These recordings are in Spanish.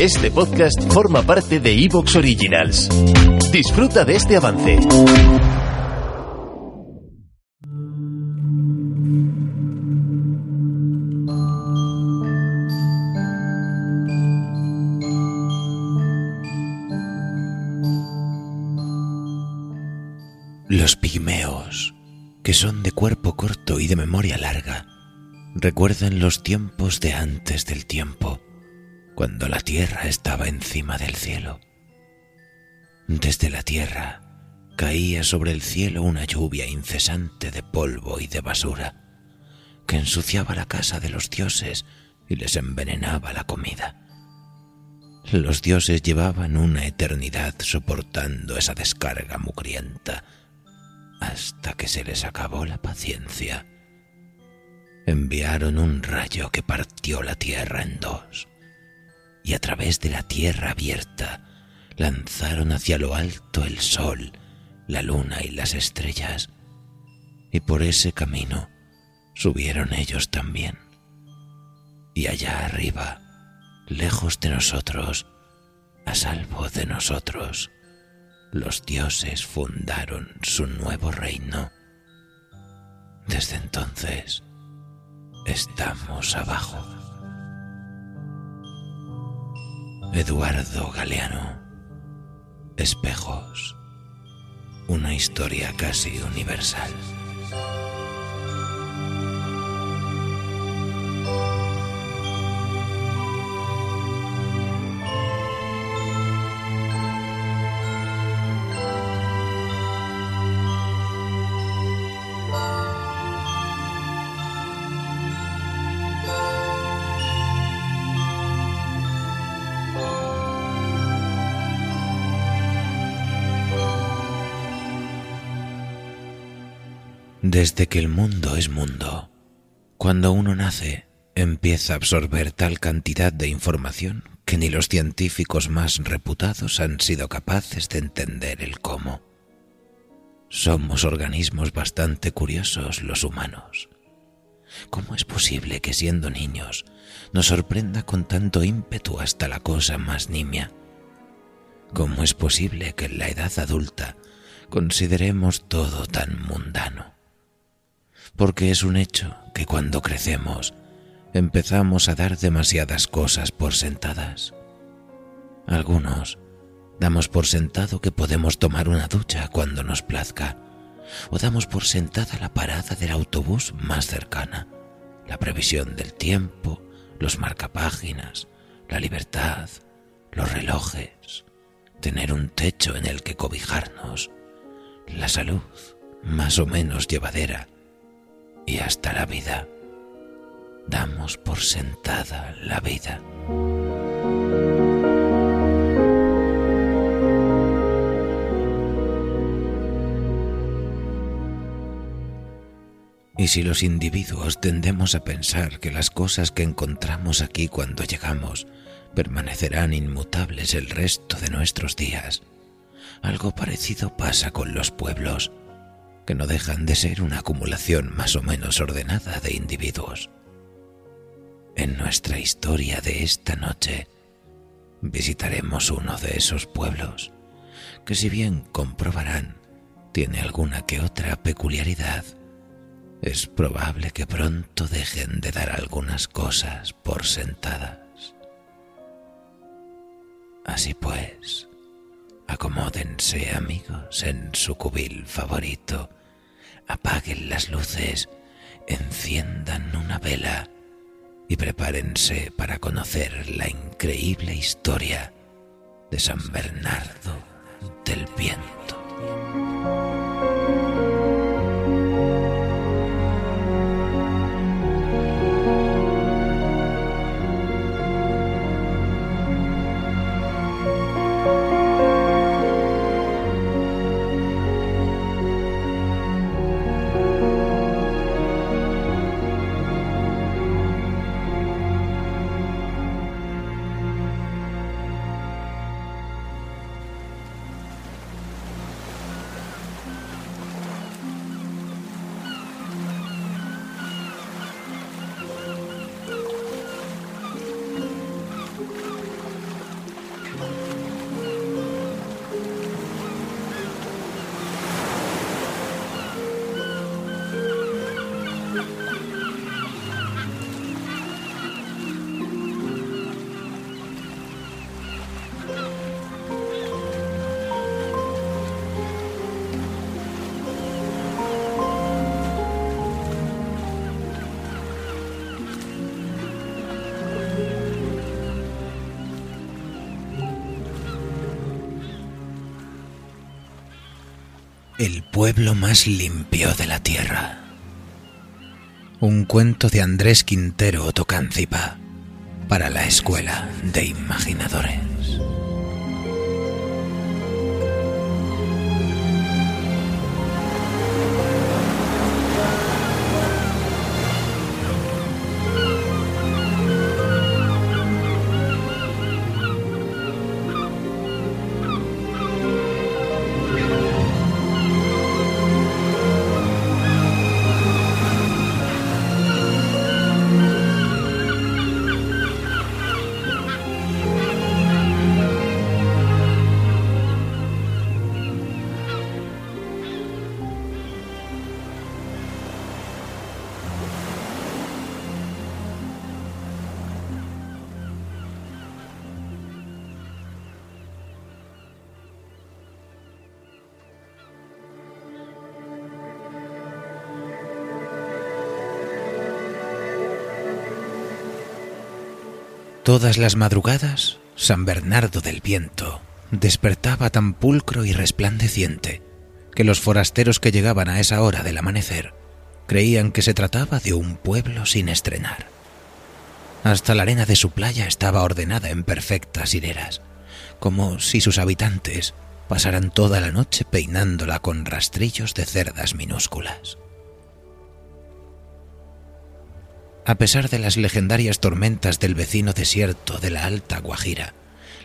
Este podcast forma parte de Evox Originals. Disfruta de este avance. Los pigmeos, que son de cuerpo corto y de memoria larga, recuerdan los tiempos de antes del tiempo cuando la tierra estaba encima del cielo. Desde la tierra caía sobre el cielo una lluvia incesante de polvo y de basura que ensuciaba la casa de los dioses y les envenenaba la comida. Los dioses llevaban una eternidad soportando esa descarga mugrienta hasta que se les acabó la paciencia. Enviaron un rayo que partió la tierra en dos y a través de la tierra abierta lanzaron hacia lo alto el sol, la luna y las estrellas, y por ese camino subieron ellos también. Y allá arriba, lejos de nosotros, a salvo de nosotros, los dioses fundaron su nuevo reino. Desde entonces, estamos abajo. Eduardo Galeano. Espejos. Una historia casi universal. Desde que el mundo es mundo, cuando uno nace, empieza a absorber tal cantidad de información que ni los científicos más reputados han sido capaces de entender el cómo. Somos organismos bastante curiosos los humanos. ¿Cómo es posible que siendo niños nos sorprenda con tanto ímpetu hasta la cosa más nimia? ¿Cómo es posible que en la edad adulta consideremos todo tan mundano? Porque es un hecho que cuando crecemos empezamos a dar demasiadas cosas por sentadas. Algunos damos por sentado que podemos tomar una ducha cuando nos plazca, o damos por sentada la parada del autobús más cercana, la previsión del tiempo, los marcapáginas, la libertad, los relojes, tener un techo en el que cobijarnos, la salud más o menos llevadera, y hasta la vida. Damos por sentada la vida. Y si los individuos tendemos a pensar que las cosas que encontramos aquí cuando llegamos permanecerán inmutables el resto de nuestros días, algo parecido pasa con los pueblos que no dejan de ser una acumulación más o menos ordenada de individuos. En nuestra historia de esta noche visitaremos uno de esos pueblos que si bien comprobarán tiene alguna que otra peculiaridad, es probable que pronto dejen de dar algunas cosas por sentadas. Así pues, Acomódense amigos en su cubil favorito, apaguen las luces, enciendan una vela y prepárense para conocer la increíble historia de San Bernardo del Viento. El pueblo más limpio de la tierra. Un cuento de Andrés Quintero Otocancipa para la Escuela de Imaginadores. Todas las madrugadas, San Bernardo del Viento despertaba tan pulcro y resplandeciente que los forasteros que llegaban a esa hora del amanecer creían que se trataba de un pueblo sin estrenar. Hasta la arena de su playa estaba ordenada en perfectas hileras, como si sus habitantes pasaran toda la noche peinándola con rastrillos de cerdas minúsculas. A pesar de las legendarias tormentas del vecino desierto de la Alta Guajira,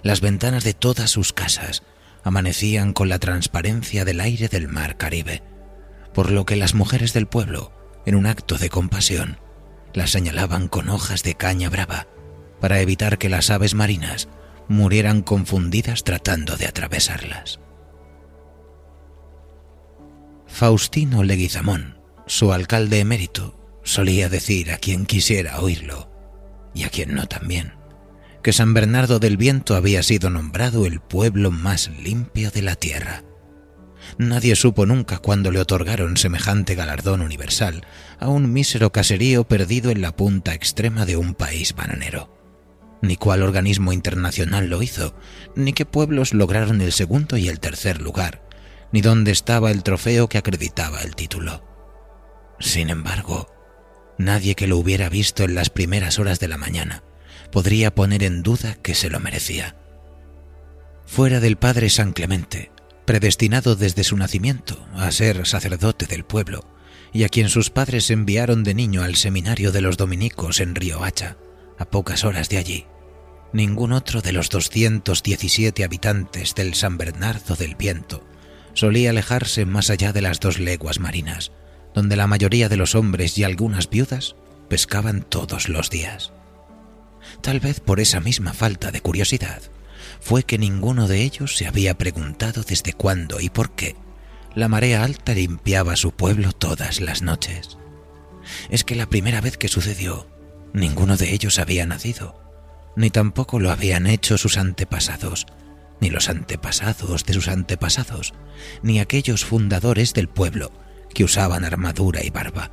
las ventanas de todas sus casas amanecían con la transparencia del aire del mar Caribe, por lo que las mujeres del pueblo, en un acto de compasión, las señalaban con hojas de caña brava para evitar que las aves marinas murieran confundidas tratando de atravesarlas. Faustino Leguizamón, su alcalde emérito, solía decir a quien quisiera oírlo, y a quien no también, que San Bernardo del Viento había sido nombrado el pueblo más limpio de la tierra. Nadie supo nunca cuándo le otorgaron semejante galardón universal a un mísero caserío perdido en la punta extrema de un país bananero. Ni cuál organismo internacional lo hizo, ni qué pueblos lograron el segundo y el tercer lugar, ni dónde estaba el trofeo que acreditaba el título. Sin embargo, nadie que lo hubiera visto en las primeras horas de la mañana podría poner en duda que se lo merecía. Fuera del padre San Clemente, predestinado desde su nacimiento a ser sacerdote del pueblo, y a quien sus padres enviaron de niño al seminario de los dominicos en Río Hacha, a pocas horas de allí, ningún otro de los 217 habitantes del San Bernardo del Viento solía alejarse más allá de las dos leguas marinas, donde la mayoría de los hombres y algunas viudas pescaban todos los días. Tal vez por esa misma falta de curiosidad fue que ninguno de ellos se había preguntado desde cuándo y por qué la marea alta limpiaba su pueblo todas las noches. Es que la primera vez que sucedió, ninguno de ellos había nacido, ni tampoco lo habían hecho sus antepasados, ni los antepasados de sus antepasados, ni aquellos fundadores del pueblo que usaban armadura y barba,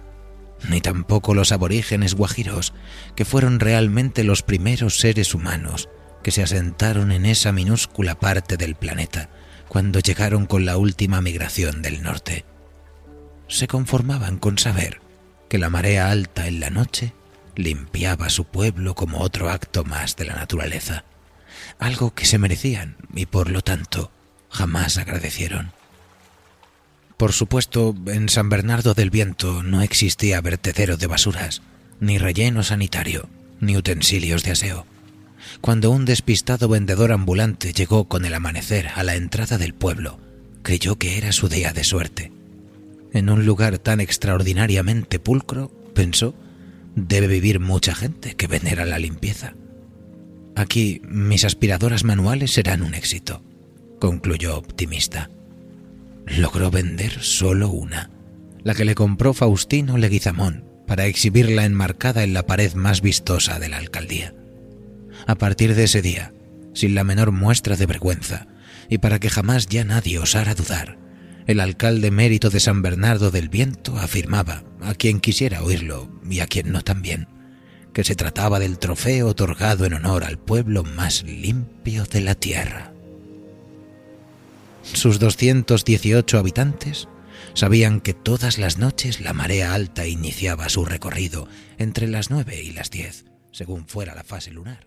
ni tampoco los aborígenes guajiros, que fueron realmente los primeros seres humanos que se asentaron en esa minúscula parte del planeta cuando llegaron con la última migración del norte. Se conformaban con saber que la marea alta en la noche limpiaba su pueblo como otro acto más de la naturaleza, algo que se merecían y por lo tanto jamás agradecieron. Por supuesto, en San Bernardo del Viento no existía vertedero de basuras, ni relleno sanitario, ni utensilios de aseo. Cuando un despistado vendedor ambulante llegó con el amanecer a la entrada del pueblo, creyó que era su día de suerte. En un lugar tan extraordinariamente pulcro, pensó, debe vivir mucha gente que venera la limpieza. Aquí mis aspiradoras manuales serán un éxito, concluyó optimista logró vender solo una, la que le compró Faustino Leguizamón para exhibirla enmarcada en la pared más vistosa de la alcaldía. A partir de ese día, sin la menor muestra de vergüenza, y para que jamás ya nadie osara dudar, el alcalde mérito de San Bernardo del Viento afirmaba, a quien quisiera oírlo y a quien no también, que se trataba del trofeo otorgado en honor al pueblo más limpio de la tierra. Sus 218 habitantes Sabían que todas las noches la marea alta iniciaba su recorrido entre las nueve y las diez, según fuera la fase lunar.